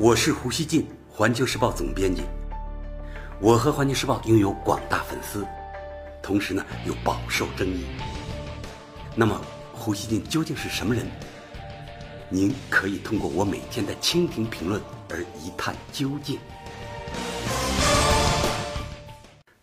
我是胡锡进，环球时报总编辑。我和环球时报拥有广大粉丝，同时呢又饱受争议。那么，胡锡进究竟是什么人？您可以通过我每天的蜻蜓评论而一探究竟。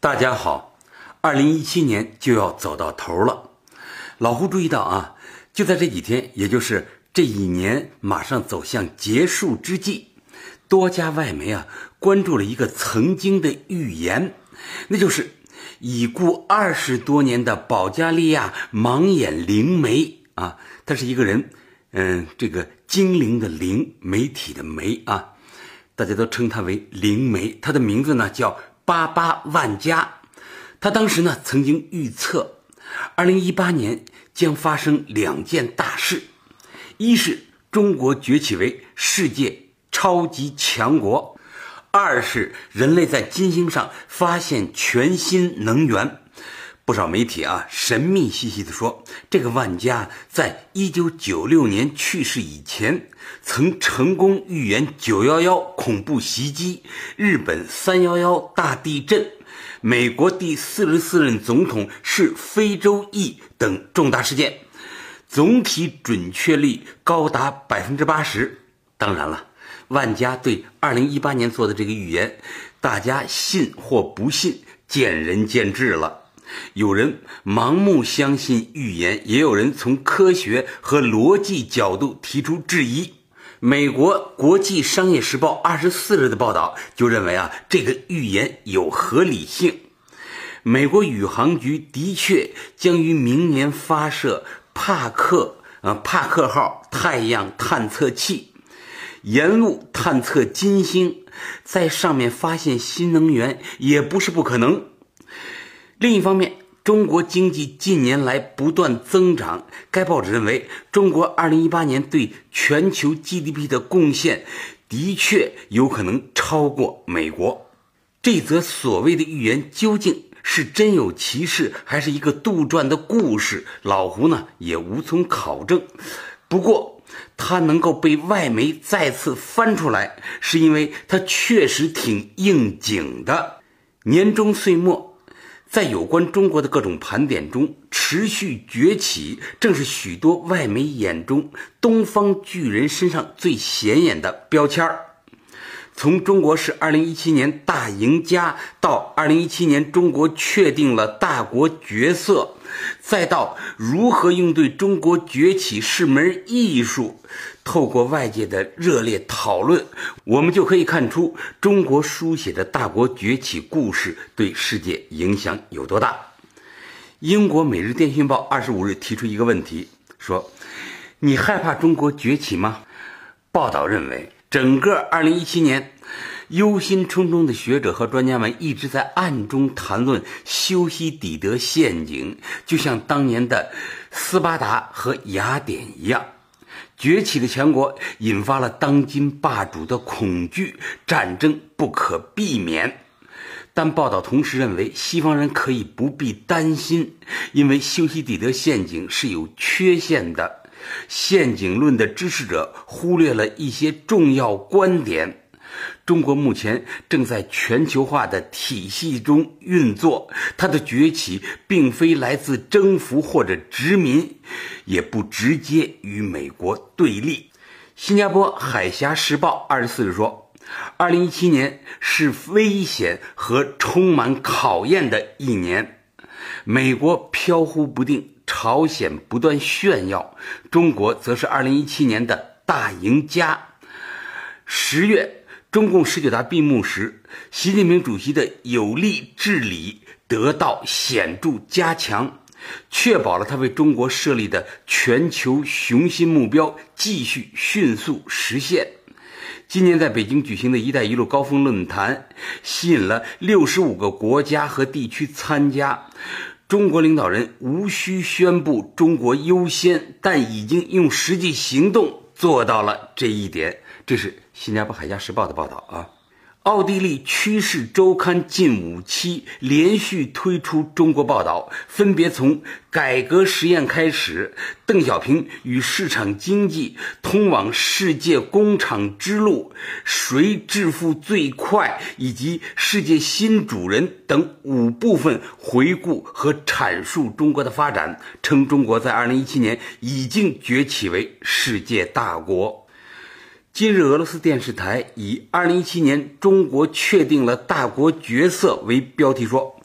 大家好，二零一七年就要走到头了，老胡注意到啊，就在这几天，也就是这一年马上走向结束之际。多家外媒啊关注了一个曾经的预言，那就是已故二十多年的保加利亚盲眼灵媒啊，他是一个人，嗯，这个精灵的灵，媒体的媒啊，大家都称他为灵媒。他的名字呢叫巴巴万加，他当时呢曾经预测，二零一八年将发生两件大事，一是中国崛起为世界。超级强国，二是人类在金星上发现全新能源。不少媒体啊神秘兮兮地说，这个万家在一九九六年去世以前，曾成功预言九幺幺恐怖袭击、日本三幺幺大地震、美国第四十四任总统是非洲裔等重大事件，总体准确率高达百分之八十。当然了。万家对二零一八年做的这个预言，大家信或不信，见仁见智了。有人盲目相信预言，也有人从科学和逻辑角度提出质疑。美国国际商业时报二十四日的报道就认为啊，这个预言有合理性。美国宇航局的确将于明年发射帕克呃帕克号太阳探测器。沿路探测金星，在上面发现新能源也不是不可能。另一方面，中国经济近年来不断增长，该报纸认为，中国2018年对全球 GDP 的贡献的确有可能超过美国。这则所谓的预言究竟是真有其事，还是一个杜撰的故事？老胡呢也无从考证。不过，它能够被外媒再次翻出来，是因为它确实挺应景的。年终岁末，在有关中国的各种盘点中，持续崛起正是许多外媒眼中东方巨人身上最显眼的标签儿。从中国是二零一七年大赢家，到二零一七年中国确定了大国角色。再到如何应对中国崛起是门艺术，透过外界的热烈讨论，我们就可以看出中国书写的大国崛起故事对世界影响有多大。英国《每日电讯报》二十五日提出一个问题，说：“你害怕中国崛起吗？”报道认为，整个二零一七年。忧心忡忡的学者和专家们一直在暗中谈论修昔底德陷阱，就像当年的斯巴达和雅典一样，崛起的强国引发了当今霸主的恐惧，战争不可避免。但报道同时认为，西方人可以不必担心，因为修昔底德陷阱是有缺陷的，陷阱论的支持者忽略了一些重要观点。中国目前正在全球化的体系中运作，它的崛起并非来自征服或者殖民，也不直接与美国对立。新加坡《海峡时报》二十四日说，二零一七年是危险和充满考验的一年，美国飘忽不定，朝鲜不断炫耀，中国则是二零一七年的大赢家。十月。中共十九大闭幕时，习近平主席的有力治理得到显著加强，确保了他为中国设立的全球雄心目标继续迅速实现。今年在北京举行的一带一路高峰论坛，吸引了六十五个国家和地区参加。中国领导人无需宣布“中国优先”，但已经用实际行动做到了这一点。这是新加坡《海峡时报》的报道啊。奥地利趋势周刊近五期连续推出中国报道，分别从改革实验开始、邓小平与市场经济、通往世界工厂之路、谁致富最快以及世界新主人等五部分回顾和阐述中国的发展，称中国在2017年已经崛起为世界大国。今日，俄罗斯电视台以“二零一七年中国确定了大国角色”为标题说，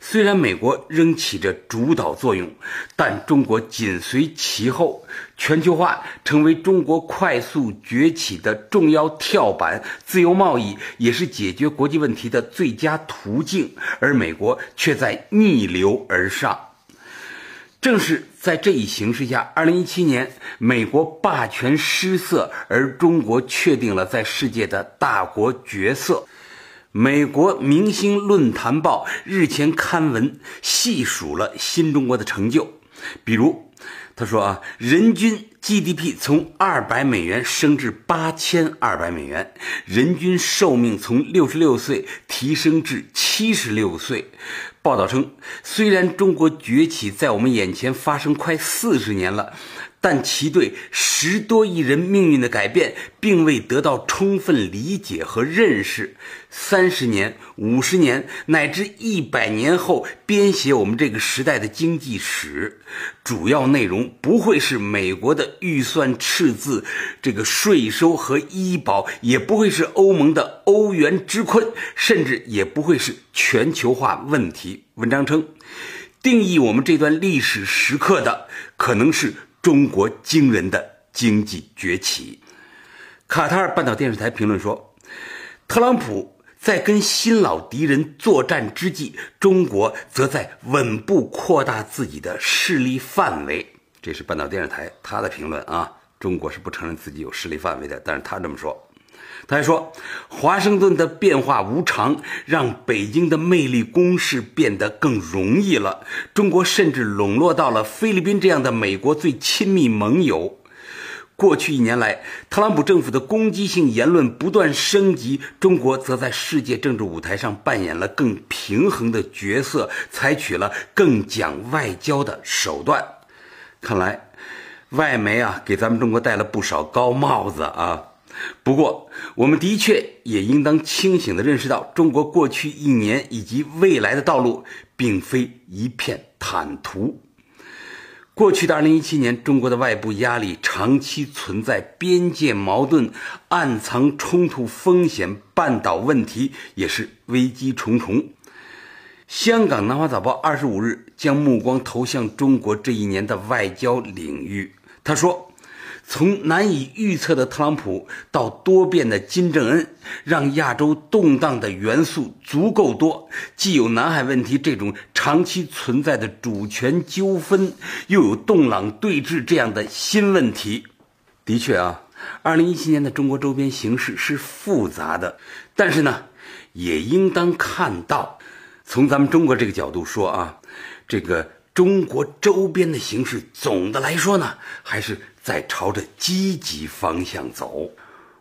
虽然美国仍起着主导作用，但中国紧随其后，全球化成为中国快速崛起的重要跳板，自由贸易也是解决国际问题的最佳途径，而美国却在逆流而上。正是在这一形势下，二零一七年，美国霸权失色，而中国确定了在世界的大国角色。美国明星论坛报日前刊文细数了新中国的成就，比如，他说啊，人均 GDP 从二百美元升至八千二百美元，人均寿命从六十六岁提升至七十六岁。报道称，虽然中国崛起在我们眼前发生快四十年了，但其对十多亿人命运的改变并未得到充分理解和认识。三十年、五十年乃至一百年后编写我们这个时代的经济史，主要内容不会是美国的预算赤字、这个税收和医保，也不会是欧盟的欧元之困，甚至也不会是全球化问题。文章称，定义我们这段历史时刻的，可能是中国惊人的经济崛起。卡塔尔半岛电视台评论说，特朗普。在跟新老敌人作战之际，中国则在稳步扩大自己的势力范围。这是半岛电视台他的评论啊。中国是不承认自己有势力范围的，但是他这么说。他还说，华盛顿的变化无常让北京的魅力攻势变得更容易了。中国甚至笼络到了菲律宾这样的美国最亲密盟友。过去一年来，特朗普政府的攻击性言论不断升级，中国则在世界政治舞台上扮演了更平衡的角色，采取了更讲外交的手段。看来，外媒啊给咱们中国戴了不少高帽子啊。不过，我们的确也应当清醒地认识到，中国过去一年以及未来的道路并非一片坦途。过去的二零一七年，中国的外部压力长期存在，边界矛盾、暗藏冲突风险、半岛问题也是危机重重。香港南华早报二十五日将目光投向中国这一年的外交领域，他说。从难以预测的特朗普到多变的金正恩，让亚洲动荡的元素足够多。既有南海问题这种长期存在的主权纠纷，又有洞朗对峙这样的新问题。的确啊，二零一七年的中国周边形势是复杂的，但是呢，也应当看到，从咱们中国这个角度说啊，这个中国周边的形势总的来说呢，还是。在朝着积极方向走。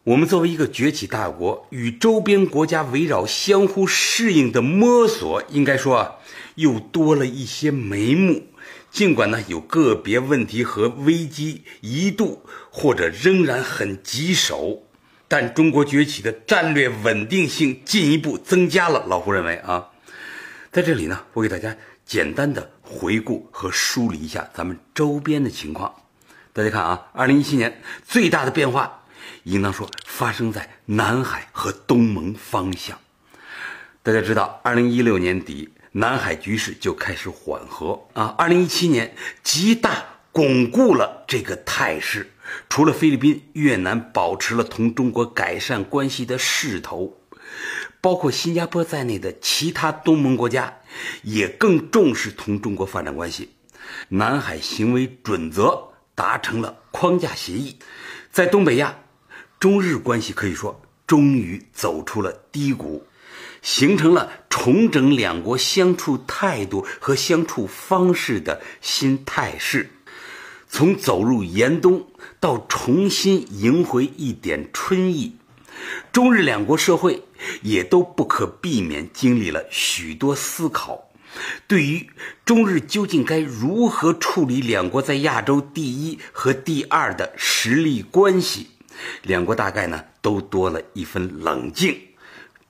我们作为一个崛起大国，与周边国家围绕、相互适应的摸索，应该说啊，又多了一些眉目。尽管呢，有个别问题和危机一度或者仍然很棘手，但中国崛起的战略稳定性进一步增加了。老胡认为啊，在这里呢，我给大家简单的回顾和梳理一下咱们周边的情况。大家看啊，二零一七年最大的变化，应当说发生在南海和东盟方向。大家知道，二零一六年底南海局势就开始缓和啊，二零一七年极大巩固了这个态势。除了菲律宾、越南保持了同中国改善关系的势头，包括新加坡在内的其他东盟国家也更重视同中国发展关系。南海行为准则。达成了框架协议，在东北亚，中日关系可以说终于走出了低谷，形成了重整两国相处态度和相处方式的新态势。从走入严冬到重新迎回一点春意，中日两国社会也都不可避免经历了许多思考。对于中日究竟该如何处理两国在亚洲第一和第二的实力关系，两国大概呢都多了一分冷静。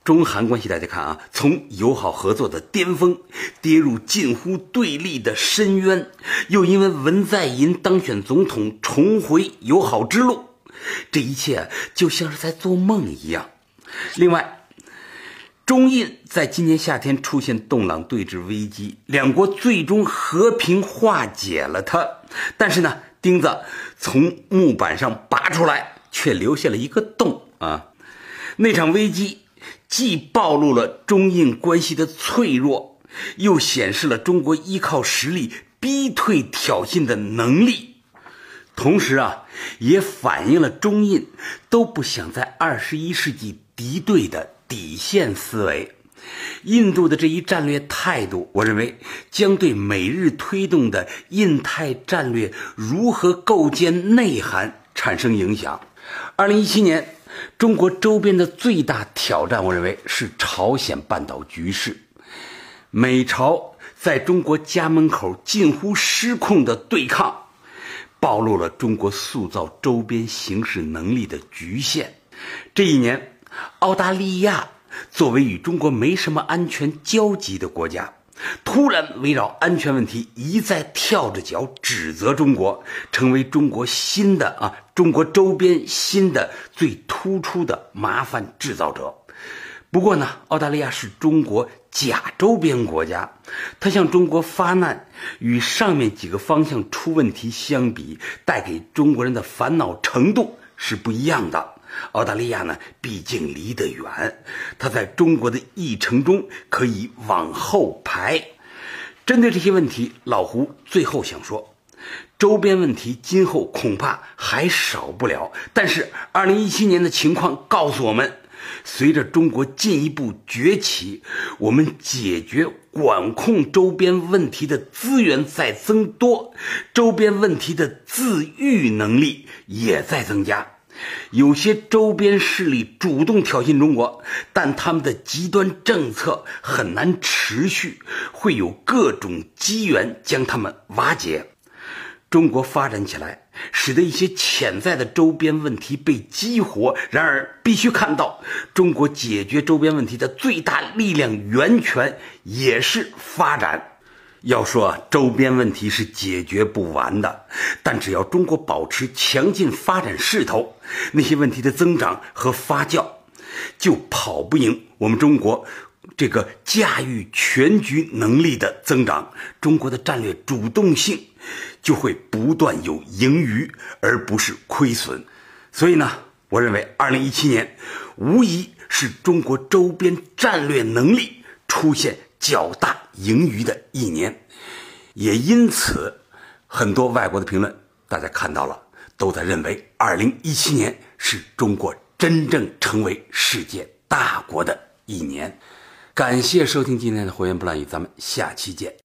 中韩关系，大家看啊，从友好合作的巅峰跌入近乎对立的深渊，又因为文在寅当选总统重回友好之路，这一切就像是在做梦一样。另外，中印在今年夏天出现洞朗对峙危机，两国最终和平化解了它，但是呢，钉子从木板上拔出来，却留下了一个洞啊，那场危机。既暴露了中印关系的脆弱，又显示了中国依靠实力逼退挑衅的能力，同时啊，也反映了中印都不想在二十一世纪敌对的底线思维。印度的这一战略态度，我认为将对美日推动的印太战略如何构建内涵产生影响。二零一七年。中国周边的最大挑战，我认为是朝鲜半岛局势。美朝在中国家门口近乎失控的对抗，暴露了中国塑造周边形势能力的局限。这一年，澳大利亚作为与中国没什么安全交集的国家。突然围绕安全问题一再跳着脚指责中国，成为中国新的啊中国周边新的最突出的麻烦制造者。不过呢，澳大利亚是中国假周边国家，它向中国发难，与上面几个方向出问题相比，带给中国人的烦恼程度是不一样的。澳大利亚呢，毕竟离得远，它在中国的议程中可以往后排。针对这些问题，老胡最后想说，周边问题今后恐怕还少不了。但是，二零一七年的情况告诉我们，随着中国进一步崛起，我们解决管控周边问题的资源在增多，周边问题的自愈能力也在增加。有些周边势力主动挑衅中国，但他们的极端政策很难持续，会有各种机缘将他们瓦解。中国发展起来，使得一些潜在的周边问题被激活。然而，必须看到，中国解决周边问题的最大力量源泉也是发展。要说周边问题是解决不完的，但只要中国保持强劲发展势头，那些问题的增长和发酵，就跑不赢我们中国这个驾驭全局能力的增长。中国的战略主动性就会不断有盈余，而不是亏损。所以呢，我认为二零一七年无疑是中国周边战略能力出现。较大盈余的一年，也因此，很多外国的评论，大家看到了，都在认为，二零一七年是中国真正成为世界大国的一年。感谢收听今天的《火焰不乱语》，咱们下期见。